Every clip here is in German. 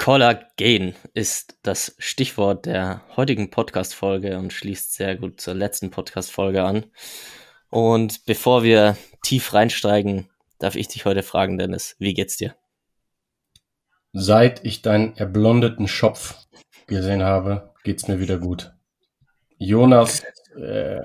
Kollagen ist das Stichwort der heutigen Podcast-Folge und schließt sehr gut zur letzten Podcast-Folge an. Und bevor wir tief reinsteigen, darf ich dich heute fragen, Dennis, wie geht's dir? Seit ich deinen erblondeten Schopf gesehen habe, geht's mir wieder gut. Jonas äh,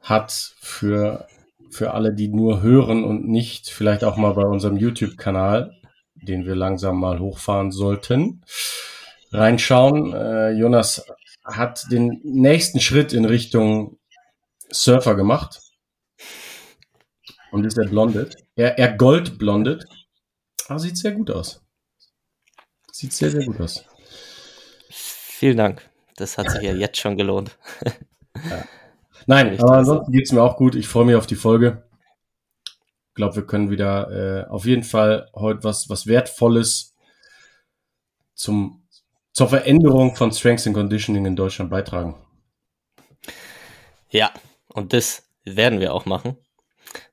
hat für, für alle, die nur hören und nicht vielleicht auch mal bei unserem YouTube-Kanal den wir langsam mal hochfahren sollten, reinschauen. Äh, Jonas hat den nächsten Schritt in Richtung Surfer gemacht und ist er blondet. Er, er goldblondet. Aber sieht sehr gut aus. Sieht sehr, sehr gut aus. Vielen Dank. Das hat sich ja jetzt schon gelohnt. ja. Nein, aber ansonsten geht es mir auch gut. Ich freue mich auf die Folge glaube, wir können wieder äh, auf jeden Fall heute was, was Wertvolles zum, zur Veränderung von Strengths and Conditioning in Deutschland beitragen. Ja, und das werden wir auch machen.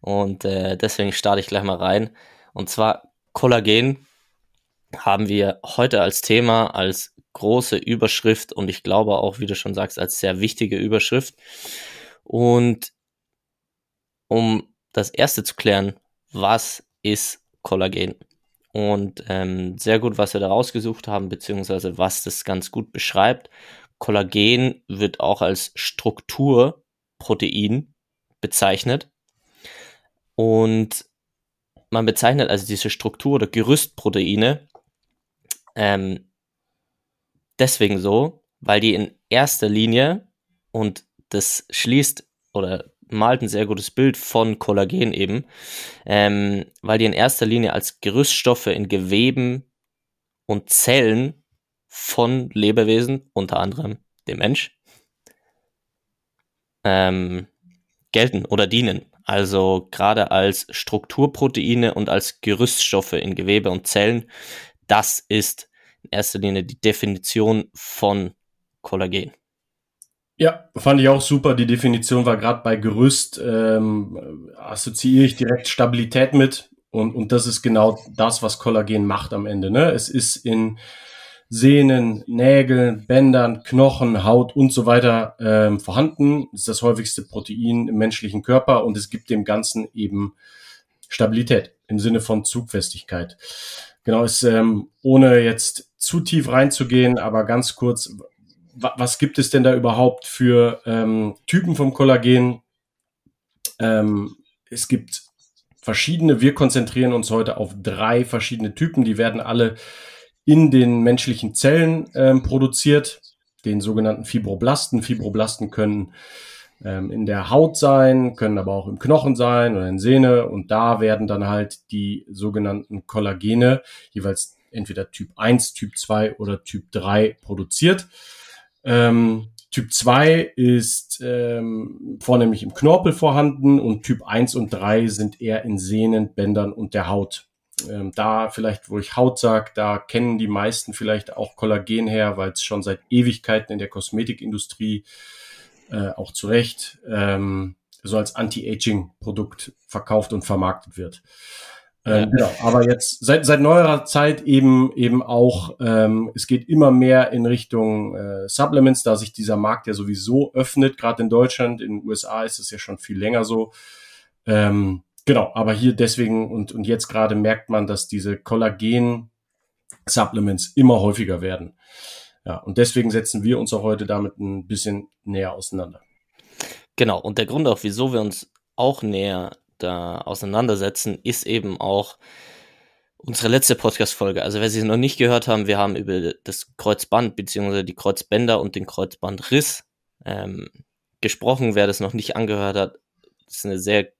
Und äh, deswegen starte ich gleich mal rein. Und zwar Kollagen haben wir heute als Thema, als große Überschrift und ich glaube auch, wie du schon sagst, als sehr wichtige Überschrift. Und um das erste zu klären, was ist Kollagen? Und ähm, sehr gut, was wir da rausgesucht haben, beziehungsweise was das ganz gut beschreibt. Kollagen wird auch als Strukturprotein bezeichnet. Und man bezeichnet also diese Struktur- oder Gerüstproteine ähm, deswegen so, weil die in erster Linie, und das schließt oder malt ein sehr gutes Bild von Kollagen eben, ähm, weil die in erster Linie als Gerüststoffe in Geweben und Zellen von Lebewesen, unter anderem dem Mensch, ähm, gelten oder dienen. Also gerade als Strukturproteine und als Gerüststoffe in Gewebe und Zellen. Das ist in erster Linie die Definition von Kollagen. Ja, fand ich auch super. Die Definition war gerade bei Gerüst, ähm, assoziiere ich direkt Stabilität mit. Und, und das ist genau das, was Kollagen macht am Ende. Ne? Es ist in Sehnen, Nägeln, Bändern, Knochen, Haut und so weiter ähm, vorhanden. Das ist das häufigste Protein im menschlichen Körper und es gibt dem Ganzen eben Stabilität im Sinne von Zugfestigkeit. Genau, ist ähm, ohne jetzt zu tief reinzugehen, aber ganz kurz, was gibt es denn da überhaupt für ähm, Typen vom Kollagen? Ähm, es gibt verschiedene. Wir konzentrieren uns heute auf drei verschiedene Typen. Die werden alle in den menschlichen Zellen ähm, produziert, den sogenannten Fibroblasten. Fibroblasten können ähm, in der Haut sein, können aber auch im Knochen sein oder in Sehne. Und da werden dann halt die sogenannten Kollagene, jeweils entweder Typ 1, Typ 2 oder Typ 3 produziert. Ähm, typ 2 ist ähm, vornehmlich im Knorpel vorhanden und Typ 1 und 3 sind eher in Sehnen, Bändern und der Haut. Ähm, da vielleicht, wo ich Haut sage, da kennen die meisten vielleicht auch Kollagen her, weil es schon seit Ewigkeiten in der Kosmetikindustrie äh, auch zu Recht ähm, so als Anti-Aging-Produkt verkauft und vermarktet wird. Ähm, genau, aber jetzt seit, seit neuerer Zeit eben eben auch, ähm, es geht immer mehr in Richtung äh, Supplements, da sich dieser Markt ja sowieso öffnet, gerade in Deutschland, in den USA ist es ja schon viel länger so. Ähm, genau, aber hier deswegen und, und jetzt gerade merkt man, dass diese Kollagen-Supplements immer häufiger werden. Ja, und deswegen setzen wir uns auch heute damit ein bisschen näher auseinander. Genau, und der Grund auch, wieso wir uns auch näher da auseinandersetzen, ist eben auch unsere letzte Podcast-Folge. Also wer sie noch nicht gehört haben, wir haben über das Kreuzband beziehungsweise die Kreuzbänder und den Kreuzbandriss ähm, gesprochen. Wer das noch nicht angehört hat, ist eine sehr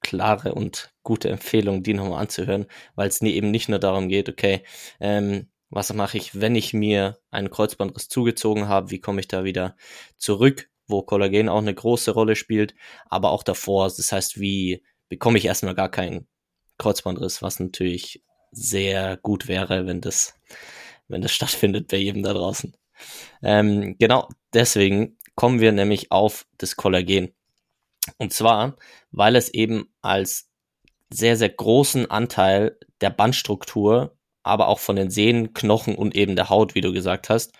klare und gute Empfehlung, die nochmal anzuhören, weil es eben nicht nur darum geht, okay, ähm, was mache ich, wenn ich mir einen Kreuzbandriss zugezogen habe, wie komme ich da wieder zurück, wo Kollagen auch eine große Rolle spielt, aber auch davor, das heißt, wie bekomme ich erstmal gar keinen Kreuzbandriss, was natürlich sehr gut wäre, wenn das, wenn das stattfindet bei jedem da draußen. Ähm, genau deswegen kommen wir nämlich auf das Kollagen. Und zwar, weil es eben als sehr, sehr großen Anteil der Bandstruktur, aber auch von den Sehnen, Knochen und eben der Haut, wie du gesagt hast,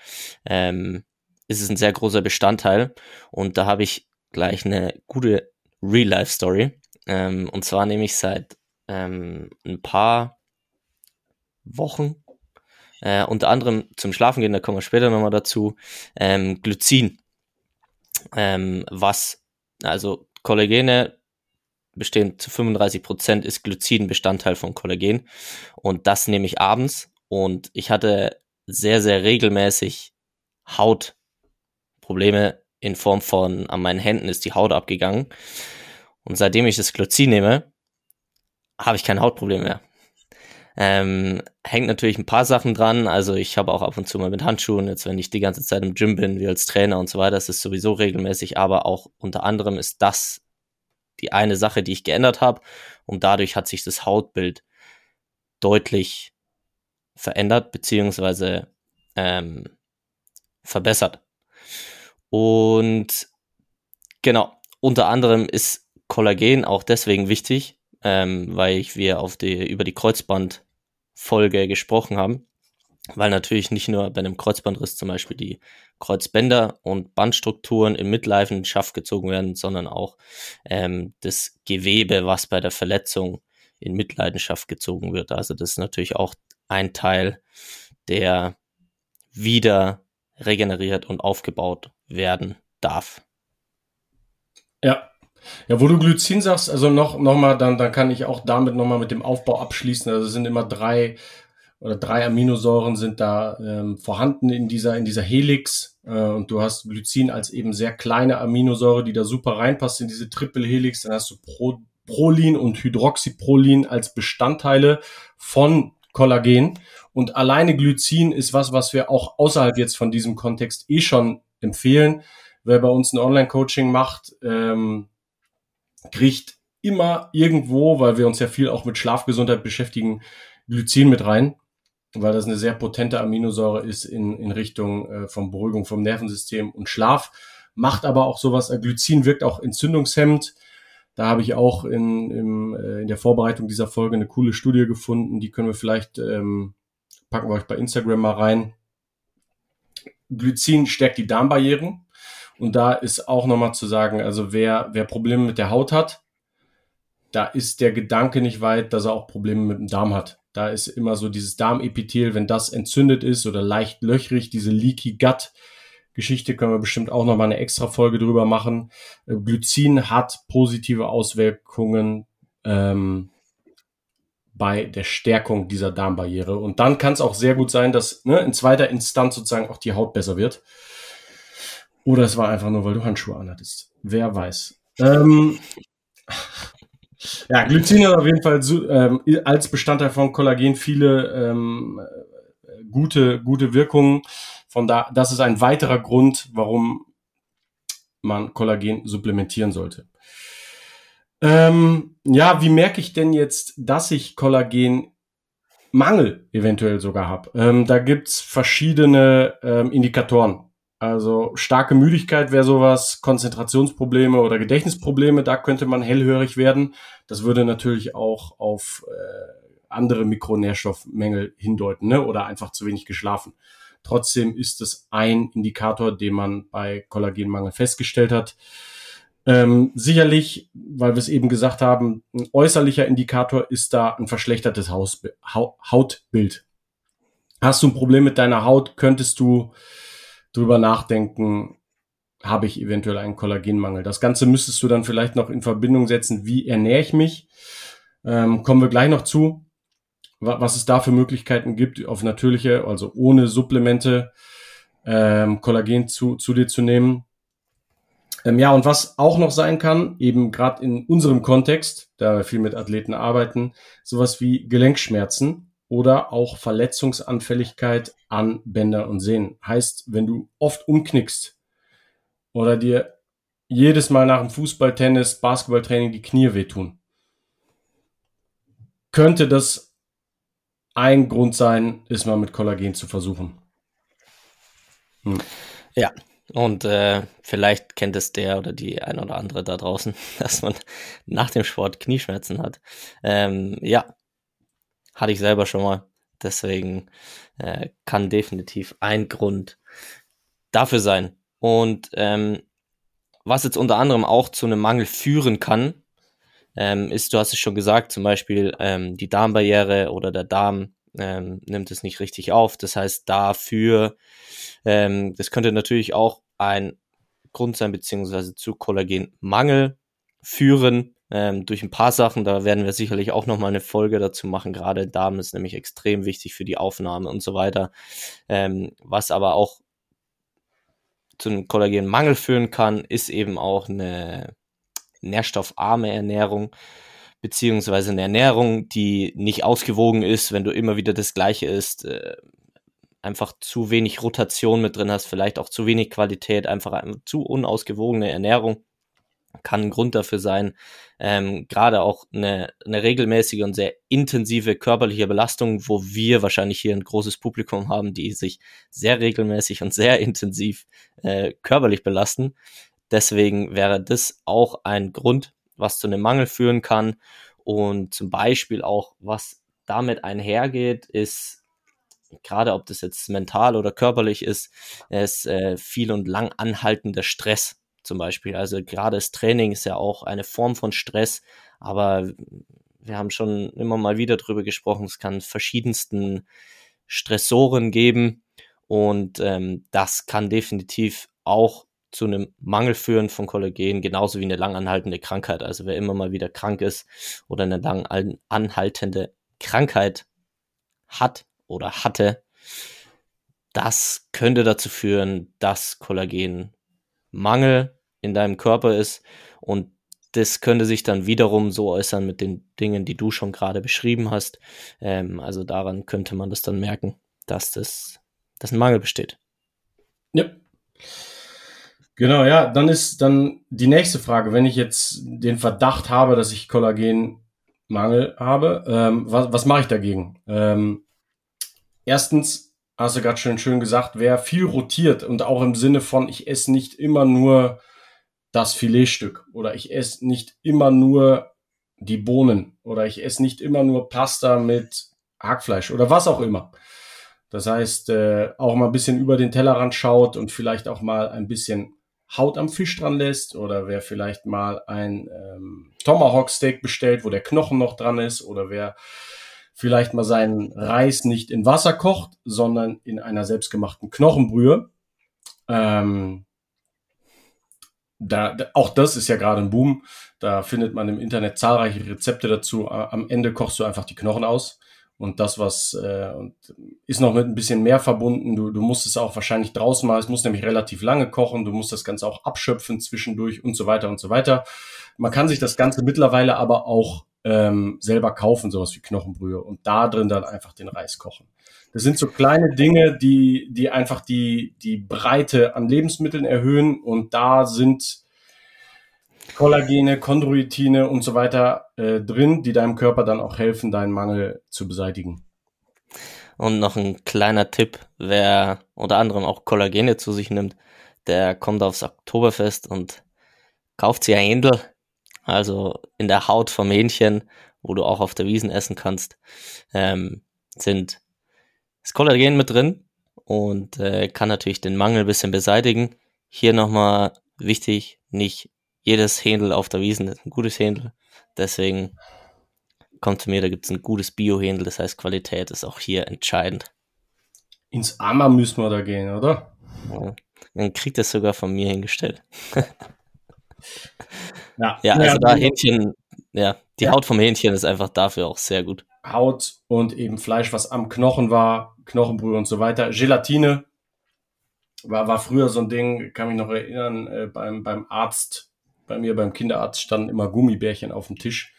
ähm, ist es ein sehr großer Bestandteil. Und da habe ich gleich eine gute Real-Life-Story. Ähm, und zwar nehme ich seit ähm, ein paar Wochen, äh, unter anderem zum Schlafen gehen, da kommen wir später nochmal dazu, ähm, Glycin, ähm, was, also Kollagene bestehen zu 35 Prozent ist Glycin Bestandteil von Kollagen und das nehme ich abends und ich hatte sehr, sehr regelmäßig Hautprobleme in Form von an meinen Händen ist die Haut abgegangen und seitdem ich das Glycin nehme, habe ich kein Hautproblem mehr. Ähm, hängt natürlich ein paar Sachen dran. Also ich habe auch ab und zu mal mit Handschuhen, jetzt wenn ich die ganze Zeit im Gym bin, wie als Trainer und so weiter, das ist sowieso regelmäßig, aber auch unter anderem ist das die eine Sache, die ich geändert habe und dadurch hat sich das Hautbild deutlich verändert beziehungsweise ähm, verbessert. Und genau, unter anderem ist Kollagen auch deswegen wichtig, ähm, weil wir auf die, über die Kreuzbandfolge gesprochen haben. Weil natürlich nicht nur bei einem Kreuzbandriss zum Beispiel die Kreuzbänder und Bandstrukturen im Midlife in Schaft gezogen werden, sondern auch ähm, das Gewebe, was bei der Verletzung in Mitleidenschaft gezogen wird. Also das ist natürlich auch ein Teil, der wieder regeneriert und aufgebaut werden darf. Ja, ja, wo du Glycin sagst, also noch, noch mal, dann, dann kann ich auch damit noch mal mit dem Aufbau abschließen. Also es sind immer drei oder drei Aminosäuren sind da ähm, vorhanden in dieser, in dieser Helix. Äh, und du hast Glycin als eben sehr kleine Aminosäure, die da super reinpasst in diese Triple Helix. Dann hast du Pro, Prolin und Hydroxyprolin als Bestandteile von Kollagen. Und alleine Glycin ist was, was wir auch außerhalb jetzt von diesem Kontext eh schon empfehlen. Wer bei uns ein Online-Coaching macht, ähm, kriegt immer irgendwo, weil wir uns ja viel auch mit Schlafgesundheit beschäftigen, Glycin mit rein, weil das eine sehr potente Aminosäure ist in, in Richtung äh, von Beruhigung vom Nervensystem und Schlaf. Macht aber auch sowas, äh, Glycin wirkt auch entzündungshemmend. Da habe ich auch in, im, äh, in der Vorbereitung dieser Folge eine coole Studie gefunden. Die können wir vielleicht, ähm, packen wir euch bei Instagram mal rein. Glycin stärkt die Darmbarrieren. Und da ist auch nochmal zu sagen, also wer, wer Probleme mit der Haut hat, da ist der Gedanke nicht weit, dass er auch Probleme mit dem Darm hat. Da ist immer so dieses Darmepithel, wenn das entzündet ist oder leicht löchrig, diese Leaky Gut Geschichte können wir bestimmt auch nochmal eine extra Folge drüber machen. Äh, Glycin hat positive Auswirkungen ähm, bei der Stärkung dieser Darmbarriere. Und dann kann es auch sehr gut sein, dass ne, in zweiter Instanz sozusagen auch die Haut besser wird. Oder es war einfach nur, weil du Handschuhe anhattest. Wer weiß. Ähm, ja, Glycin hat auf jeden Fall ähm, als Bestandteil von Kollagen viele ähm, gute, gute Wirkungen. Von da, das ist ein weiterer Grund, warum man Kollagen supplementieren sollte. Ähm, ja, wie merke ich denn jetzt, dass ich Kollagen Mangel eventuell sogar habe? Ähm, da gibt's verschiedene ähm, Indikatoren. Also starke Müdigkeit wäre sowas, Konzentrationsprobleme oder Gedächtnisprobleme, da könnte man hellhörig werden. Das würde natürlich auch auf äh, andere Mikronährstoffmängel hindeuten ne? oder einfach zu wenig geschlafen. Trotzdem ist es ein Indikator, den man bei Kollagenmangel festgestellt hat. Ähm, sicherlich, weil wir es eben gesagt haben, ein äußerlicher Indikator ist da ein verschlechtertes Haus, Hautbild. Hast du ein Problem mit deiner Haut, könntest du drüber nachdenken, habe ich eventuell einen Kollagenmangel. Das Ganze müsstest du dann vielleicht noch in Verbindung setzen, wie ernähre ich mich. Ähm, kommen wir gleich noch zu, was es da für Möglichkeiten gibt, auf natürliche, also ohne Supplemente, ähm, Kollagen zu, zu dir zu nehmen. Ähm, ja, und was auch noch sein kann, eben gerade in unserem Kontext, da wir viel mit Athleten arbeiten, sowas wie Gelenkschmerzen oder auch Verletzungsanfälligkeit an Bänder und Sehnen. Heißt, wenn du oft umknickst oder dir jedes Mal nach dem Fußball, Tennis, Basketballtraining die Knie wehtun, könnte das ein Grund sein, ist mal mit Kollagen zu versuchen. Hm. Ja, und äh, vielleicht kennt es der oder die ein oder andere da draußen, dass man nach dem Sport Knieschmerzen hat. Ähm, ja, hatte ich selber schon mal. Deswegen äh, kann definitiv ein Grund dafür sein. Und ähm, was jetzt unter anderem auch zu einem Mangel führen kann, ähm, ist, du hast es schon gesagt, zum Beispiel ähm, die Darmbarriere oder der Darm ähm, nimmt es nicht richtig auf. Das heißt, dafür, ähm, das könnte natürlich auch ein Grund sein, beziehungsweise zu Kollagenmangel führen ähm, durch ein paar Sachen. Da werden wir sicherlich auch nochmal eine Folge dazu machen. Gerade Darm ist nämlich extrem wichtig für die Aufnahme und so weiter. Ähm, was aber auch zu einem Kollagenmangel führen kann, ist eben auch eine nährstoffarme Ernährung beziehungsweise eine Ernährung, die nicht ausgewogen ist, wenn du immer wieder das Gleiche isst, äh, einfach zu wenig Rotation mit drin hast, vielleicht auch zu wenig Qualität, einfach zu unausgewogene Ernährung kann ein Grund dafür sein. Ähm, Gerade auch eine, eine regelmäßige und sehr intensive körperliche Belastung, wo wir wahrscheinlich hier ein großes Publikum haben, die sich sehr regelmäßig und sehr intensiv äh, körperlich belasten. Deswegen wäre das auch ein Grund, was zu einem Mangel führen kann. Und zum Beispiel auch, was damit einhergeht, ist, gerade ob das jetzt mental oder körperlich ist, ist äh, viel und lang anhaltender Stress zum Beispiel. Also gerade das Training ist ja auch eine Form von Stress, aber wir haben schon immer mal wieder drüber gesprochen, es kann verschiedensten Stressoren geben und ähm, das kann definitiv auch zu einem Mangel führen von Kollagen, genauso wie eine langanhaltende Krankheit. Also wer immer mal wieder krank ist oder eine lang anhaltende Krankheit hat oder hatte, das könnte dazu führen, dass Kollagenmangel in deinem Körper ist und das könnte sich dann wiederum so äußern mit den Dingen, die du schon gerade beschrieben hast. Ähm, also daran könnte man das dann merken, dass das dass ein Mangel besteht. Ja. Genau, ja, dann ist dann die nächste Frage, wenn ich jetzt den Verdacht habe, dass ich Kollagenmangel habe, ähm, was, was mache ich dagegen? Ähm, erstens, hast du gerade schön schön gesagt, wer viel rotiert und auch im Sinne von, ich esse nicht immer nur das Filetstück oder ich esse nicht immer nur die Bohnen oder ich esse nicht immer nur Pasta mit Hackfleisch oder was auch immer. Das heißt, äh, auch mal ein bisschen über den Tellerrand schaut und vielleicht auch mal ein bisschen Haut am Fisch dran lässt oder wer vielleicht mal ein ähm, Tomahawk Steak bestellt, wo der Knochen noch dran ist oder wer vielleicht mal seinen Reis nicht in Wasser kocht, sondern in einer selbstgemachten Knochenbrühe. Ähm, da, auch das ist ja gerade ein Boom. Da findet man im Internet zahlreiche Rezepte dazu. Am Ende kochst du einfach die Knochen aus und das, was äh, und ist noch mit ein bisschen mehr verbunden. Du, du musst es auch wahrscheinlich draußen mal, es muss nämlich relativ lange kochen, du musst das Ganze auch abschöpfen zwischendurch und so weiter und so weiter. Man kann sich das Ganze mittlerweile aber auch ähm, selber kaufen, sowas wie Knochenbrühe und da drin dann einfach den Reis kochen. Das sind so kleine Dinge, die, die einfach die, die Breite an Lebensmitteln erhöhen und da sind Kollagene, Chondroitine und so weiter äh, drin, die deinem Körper dann auch helfen, deinen Mangel zu beseitigen. Und noch ein kleiner Tipp, wer unter anderem auch Kollagene zu sich nimmt, der kommt aufs Oktoberfest und kauft sich ein Händel, also in der Haut vom Hähnchen, wo du auch auf der Wiesen essen kannst, ähm, sind das Kollagen mit drin und äh, kann natürlich den Mangel ein bisschen beseitigen. Hier nochmal wichtig, nicht jedes Händel auf der Wiesen ist ein gutes Händel. Deswegen kommt zu mir, da gibt es ein gutes Bio-Händel, das heißt Qualität ist auch hier entscheidend. Ins Amma müssen wir da gehen, oder? Ja. Dann kriegt es sogar von mir hingestellt. ja. ja, also ja, da Hähnchen, ja, die ja. Haut vom Hähnchen ist einfach dafür auch sehr gut. Haut und eben Fleisch, was am Knochen war, Knochenbrühe und so weiter. Gelatine war, war früher so ein Ding, kann mich noch erinnern, äh, beim, beim Arzt, bei mir beim Kinderarzt standen immer Gummibärchen auf dem Tisch.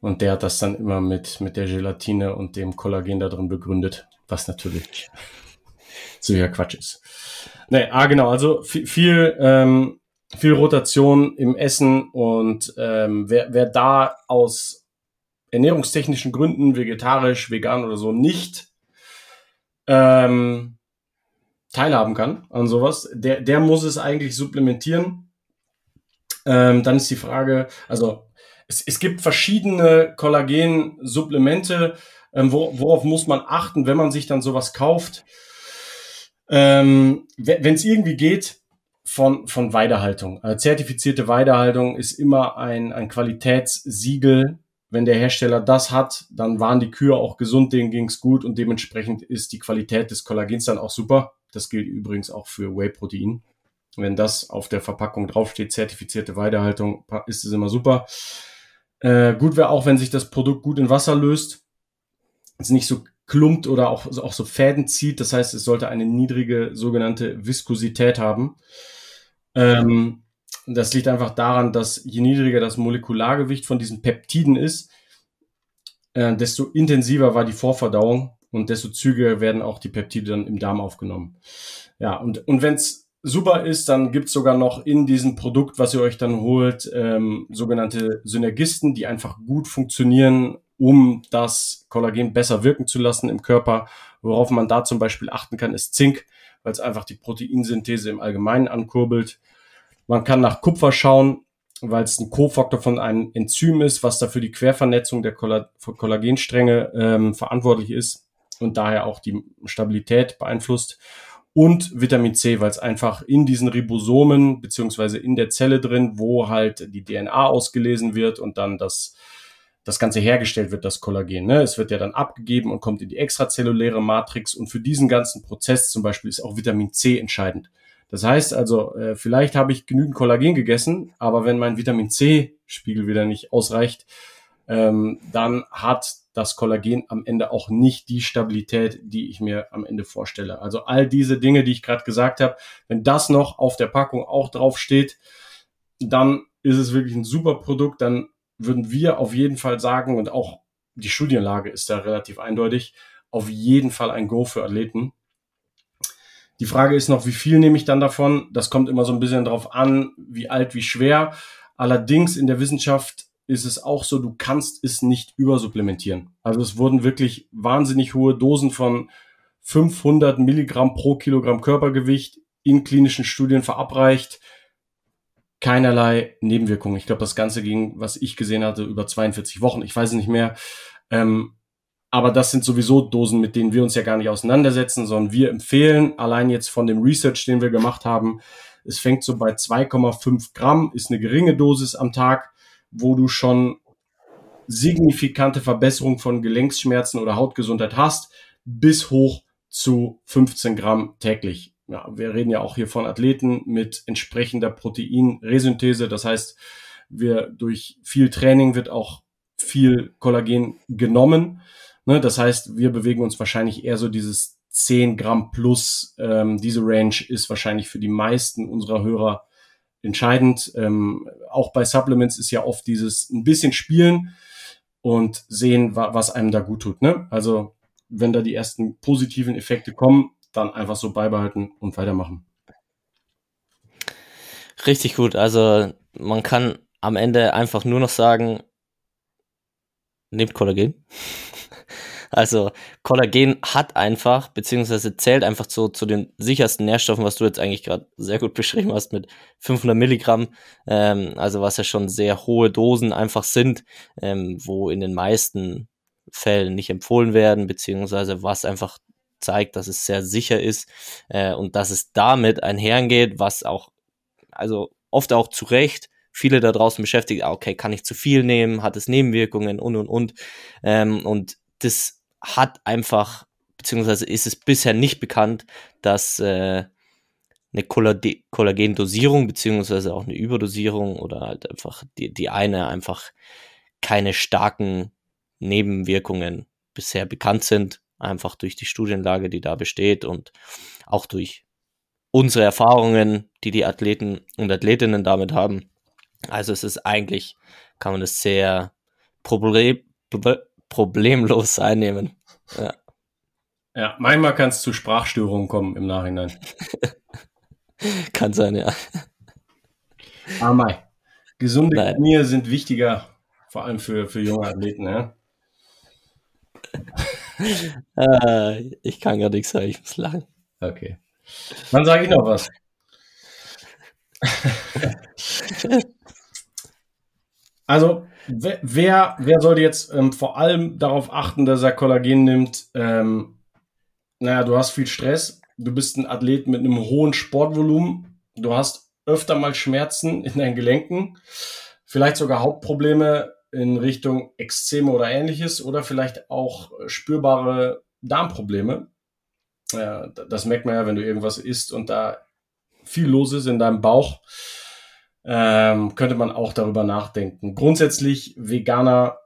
Und der hat das dann immer mit, mit der Gelatine und dem Kollagen da drin begründet, was natürlich ja Quatsch ist. Nee, ah, genau, also viel, viel, ähm, viel Rotation im Essen und ähm, wer, wer da aus ernährungstechnischen Gründen, vegetarisch, vegan oder so, nicht ähm, teilhaben kann an sowas, der, der muss es eigentlich supplementieren. Ähm, dann ist die Frage, also es, es gibt verschiedene Kollagen-Supplemente, ähm, wo, worauf muss man achten, wenn man sich dann sowas kauft. Ähm, wenn es irgendwie geht, von, von Weidehaltung. Also zertifizierte Weidehaltung ist immer ein, ein Qualitätssiegel. Wenn der Hersteller das hat, dann waren die Kühe auch gesund, denen ging's gut und dementsprechend ist die Qualität des Kollagens dann auch super. Das gilt übrigens auch für Whey-Protein. Wenn das auf der Verpackung draufsteht, zertifizierte Weidehaltung, ist es immer super. Äh, gut wäre auch, wenn sich das Produkt gut in Wasser löst. Es nicht so klumpt oder auch, auch so Fäden zieht. Das heißt, es sollte eine niedrige sogenannte Viskosität haben. Ähm, das liegt einfach daran, dass je niedriger das Molekulargewicht von diesen Peptiden ist, äh, desto intensiver war die Vorverdauung und desto zügiger werden auch die Peptide dann im Darm aufgenommen. Ja, und, und wenn es super ist, dann gibt's sogar noch in diesem Produkt, was ihr euch dann holt, ähm, sogenannte Synergisten, die einfach gut funktionieren, um das Kollagen besser wirken zu lassen im Körper. Worauf man da zum Beispiel achten kann, ist Zink, weil es einfach die Proteinsynthese im Allgemeinen ankurbelt. Man kann nach Kupfer schauen, weil es ein Kofaktor von einem Enzym ist, was dafür die Quervernetzung der Kollagenstränge ähm, verantwortlich ist und daher auch die Stabilität beeinflusst. Und Vitamin C, weil es einfach in diesen Ribosomen beziehungsweise in der Zelle drin, wo halt die DNA ausgelesen wird und dann das, das Ganze hergestellt wird, das Kollagen. Ne? Es wird ja dann abgegeben und kommt in die extrazelluläre Matrix. Und für diesen ganzen Prozess zum Beispiel ist auch Vitamin C entscheidend. Das heißt also, äh, vielleicht habe ich genügend Kollagen gegessen, aber wenn mein Vitamin C-Spiegel wieder nicht ausreicht, ähm, dann hat das Kollagen am Ende auch nicht die Stabilität, die ich mir am Ende vorstelle. Also all diese Dinge, die ich gerade gesagt habe, wenn das noch auf der Packung auch drauf steht, dann ist es wirklich ein super Produkt. Dann würden wir auf jeden Fall sagen, und auch die Studienlage ist da relativ eindeutig, auf jeden Fall ein Go für Athleten. Die Frage ist noch, wie viel nehme ich dann davon? Das kommt immer so ein bisschen drauf an, wie alt, wie schwer. Allerdings in der Wissenschaft ist es auch so, du kannst es nicht übersupplementieren. Also es wurden wirklich wahnsinnig hohe Dosen von 500 Milligramm pro Kilogramm Körpergewicht in klinischen Studien verabreicht. Keinerlei Nebenwirkungen. Ich glaube, das Ganze ging, was ich gesehen hatte, über 42 Wochen. Ich weiß es nicht mehr. Ähm, aber das sind sowieso Dosen, mit denen wir uns ja gar nicht auseinandersetzen, sondern wir empfehlen, allein jetzt von dem Research, den wir gemacht haben, es fängt so bei 2,5 Gramm, ist eine geringe Dosis am Tag wo du schon signifikante Verbesserung von Gelenksschmerzen oder Hautgesundheit hast, bis hoch zu 15 Gramm täglich. Ja, wir reden ja auch hier von Athleten mit entsprechender Proteinresynthese. Das heißt, wir durch viel Training wird auch viel Kollagen genommen. Ne, das heißt, wir bewegen uns wahrscheinlich eher so dieses 10 Gramm plus. Ähm, diese Range ist wahrscheinlich für die meisten unserer Hörer entscheidend. Ähm, auch bei Supplements ist ja oft dieses ein bisschen spielen und sehen, wa was einem da gut tut. Ne? Also wenn da die ersten positiven Effekte kommen, dann einfach so beibehalten und weitermachen. Richtig gut. Also man kann am Ende einfach nur noch sagen, nehmt Kollagen. Also Kollagen hat einfach, beziehungsweise zählt einfach zu, zu den sichersten Nährstoffen, was du jetzt eigentlich gerade sehr gut beschrieben hast mit 500 Milligramm, ähm, also was ja schon sehr hohe Dosen einfach sind, ähm, wo in den meisten Fällen nicht empfohlen werden, beziehungsweise was einfach zeigt, dass es sehr sicher ist äh, und dass es damit einhergeht, was auch also oft auch zu Recht viele da draußen beschäftigt, ah, okay, kann ich zu viel nehmen, hat es Nebenwirkungen und und und. Ähm, und das hat einfach, beziehungsweise ist es bisher nicht bekannt, dass äh, eine Kollagendosierung, beziehungsweise auch eine Überdosierung oder halt einfach die, die eine einfach keine starken Nebenwirkungen bisher bekannt sind, einfach durch die Studienlage, die da besteht und auch durch unsere Erfahrungen, die die Athleten und Athletinnen damit haben. Also es ist eigentlich, kann man das sehr problem, problemlos einnehmen. Ja. ja, manchmal kann es zu Sprachstörungen kommen im Nachhinein. kann sein, ja. Aber ah, gesunde Nein. Knie sind wichtiger, vor allem für, für junge Athleten, ja. äh, ich kann gar nichts sagen, ich muss lachen. Okay. Dann sage ich noch was. also, wer, wer sollte jetzt ähm, vor allem darauf achten, dass er Kollagen nimmt? Ähm, naja, du hast viel Stress, du bist ein Athlet mit einem hohen Sportvolumen, du hast öfter mal Schmerzen in deinen Gelenken, vielleicht sogar Hauptprobleme in Richtung Exzeme oder ähnliches oder vielleicht auch spürbare Darmprobleme. Ja, das merkt man ja, wenn du irgendwas isst und da viel los ist in deinem Bauch, ähm, könnte man auch darüber nachdenken. Grundsätzlich, Veganer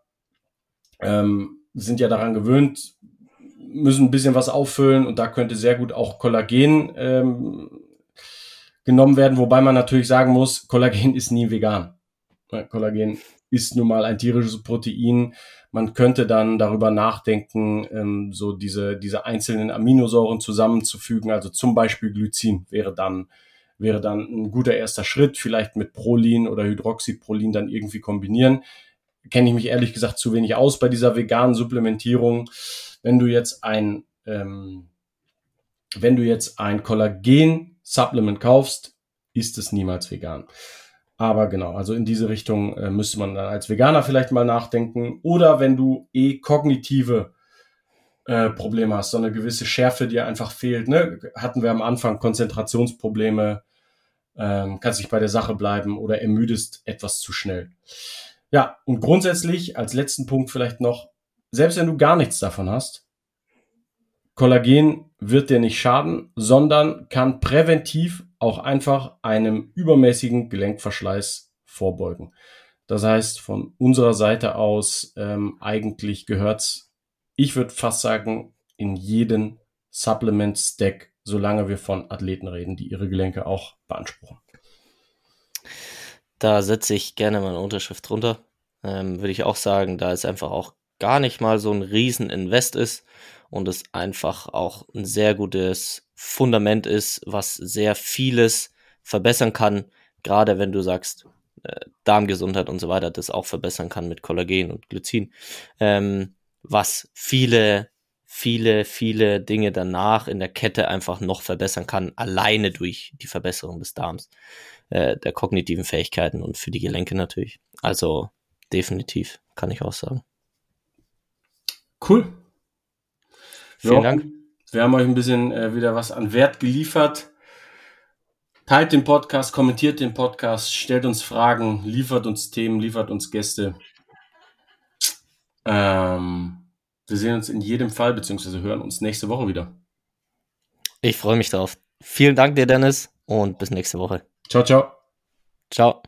ähm, sind ja daran gewöhnt, müssen ein bisschen was auffüllen und da könnte sehr gut auch Kollagen ähm, genommen werden, wobei man natürlich sagen muss, Kollagen ist nie vegan. Kollagen ist nun mal ein tierisches Protein. Man könnte dann darüber nachdenken, ähm, so diese, diese einzelnen Aminosäuren zusammenzufügen. Also zum Beispiel Glycin wäre dann, wäre dann ein guter erster Schritt, vielleicht mit Prolin oder Hydroxyprolin dann irgendwie kombinieren. Kenne ich mich ehrlich gesagt zu wenig aus bei dieser veganen Supplementierung. Wenn du jetzt ein, ähm, wenn du jetzt ein Kollagen-Supplement kaufst, ist es niemals vegan. Aber genau, also in diese Richtung äh, müsste man dann als Veganer vielleicht mal nachdenken. Oder wenn du eh kognitive äh, Probleme hast, so eine gewisse Schärfe, die einfach fehlt. Ne? Hatten wir am Anfang Konzentrationsprobleme, ähm, kannst nicht bei der Sache bleiben oder ermüdest etwas zu schnell. Ja, und grundsätzlich als letzten Punkt vielleicht noch, selbst wenn du gar nichts davon hast, Kollagen wird dir nicht schaden, sondern kann präventiv auch einfach einem übermäßigen Gelenkverschleiß vorbeugen. Das heißt, von unserer Seite aus ähm, eigentlich gehört's, ich würde fast sagen, in jeden Supplement-Stack, solange wir von Athleten reden, die ihre Gelenke auch beanspruchen. Da setze ich gerne meine Unterschrift drunter. Ähm, würde ich auch sagen, da es einfach auch gar nicht mal so ein Riesen-Invest ist und es einfach auch ein sehr gutes Fundament ist, was sehr vieles verbessern kann, gerade wenn du sagst, äh, Darmgesundheit und so weiter, das auch verbessern kann mit Kollagen und Glycin, ähm, was viele, viele, viele Dinge danach in der Kette einfach noch verbessern kann, alleine durch die Verbesserung des Darms, äh, der kognitiven Fähigkeiten und für die Gelenke natürlich. Also definitiv, kann ich auch sagen. Cool. Vielen ja. Dank. Wir haben euch ein bisschen äh, wieder was an Wert geliefert. Teilt den Podcast, kommentiert den Podcast, stellt uns Fragen, liefert uns Themen, liefert uns Gäste. Ähm, wir sehen uns in jedem Fall, beziehungsweise hören uns nächste Woche wieder. Ich freue mich drauf. Vielen Dank dir, Dennis, und bis nächste Woche. Ciao, ciao. Ciao.